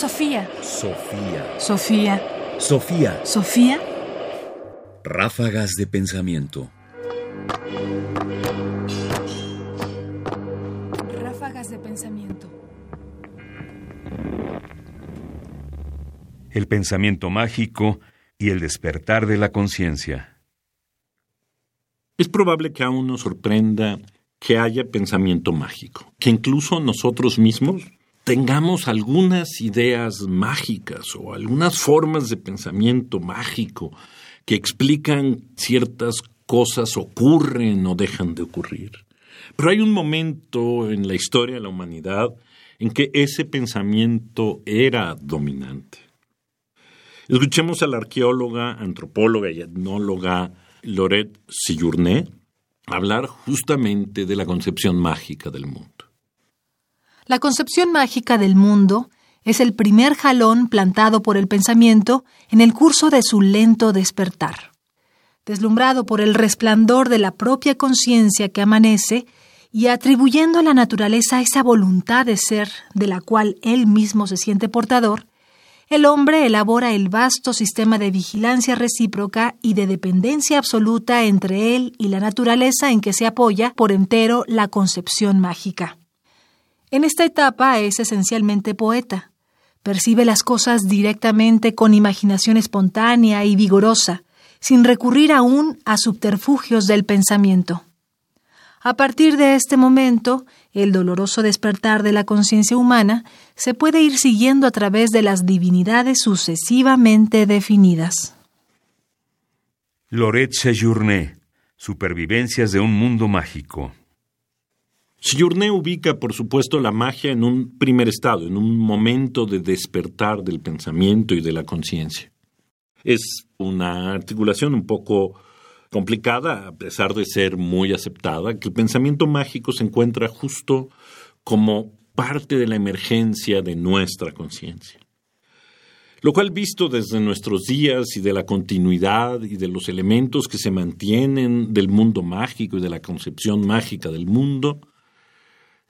Sofía. Sofía. Sofía. Sofía. Sofía. Ráfagas de pensamiento. Ráfagas de pensamiento. El pensamiento mágico y el despertar de la conciencia. Es probable que aún nos sorprenda que haya pensamiento mágico, que incluso nosotros mismos tengamos algunas ideas mágicas o algunas formas de pensamiento mágico que explican ciertas cosas ocurren o dejan de ocurrir. Pero hay un momento en la historia de la humanidad en que ese pensamiento era dominante. Escuchemos a la arqueóloga, antropóloga y etnóloga Lorette Sijourné hablar justamente de la concepción mágica del mundo. La concepción mágica del mundo es el primer jalón plantado por el pensamiento en el curso de su lento despertar. Deslumbrado por el resplandor de la propia conciencia que amanece y atribuyendo a la naturaleza esa voluntad de ser de la cual él mismo se siente portador, el hombre elabora el vasto sistema de vigilancia recíproca y de dependencia absoluta entre él y la naturaleza en que se apoya por entero la concepción mágica. En esta etapa es esencialmente poeta. Percibe las cosas directamente con imaginación espontánea y vigorosa, sin recurrir aún a subterfugios del pensamiento. A partir de este momento, el doloroso despertar de la conciencia humana se puede ir siguiendo a través de las divinidades sucesivamente definidas. Lorette Sejourné, Supervivencias de un mundo mágico. Sijourné ubica, por supuesto, la magia en un primer estado, en un momento de despertar del pensamiento y de la conciencia. Es una articulación un poco complicada, a pesar de ser muy aceptada, que el pensamiento mágico se encuentra justo como parte de la emergencia de nuestra conciencia. Lo cual visto desde nuestros días y de la continuidad y de los elementos que se mantienen del mundo mágico y de la concepción mágica del mundo,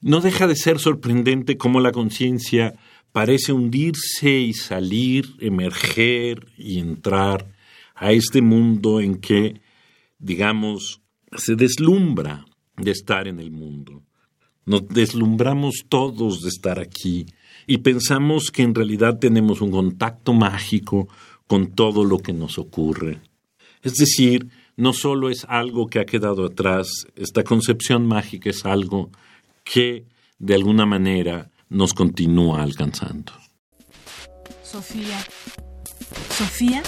no deja de ser sorprendente cómo la conciencia parece hundirse y salir, emerger y entrar a este mundo en que, digamos, se deslumbra de estar en el mundo. Nos deslumbramos todos de estar aquí y pensamos que en realidad tenemos un contacto mágico con todo lo que nos ocurre. Es decir, no solo es algo que ha quedado atrás, esta concepción mágica es algo que de alguna manera nos continúa alcanzando. Sofía. Sofía.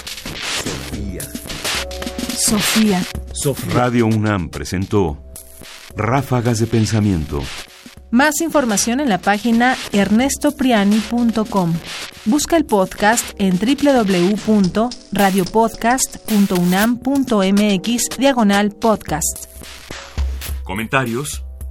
Sofía. Sofía. Radio UNAM presentó Ráfagas de Pensamiento. Más información en la página ernestopriani.com. Busca el podcast en www.radiopodcast.unam.mx diagonal podcast. Comentarios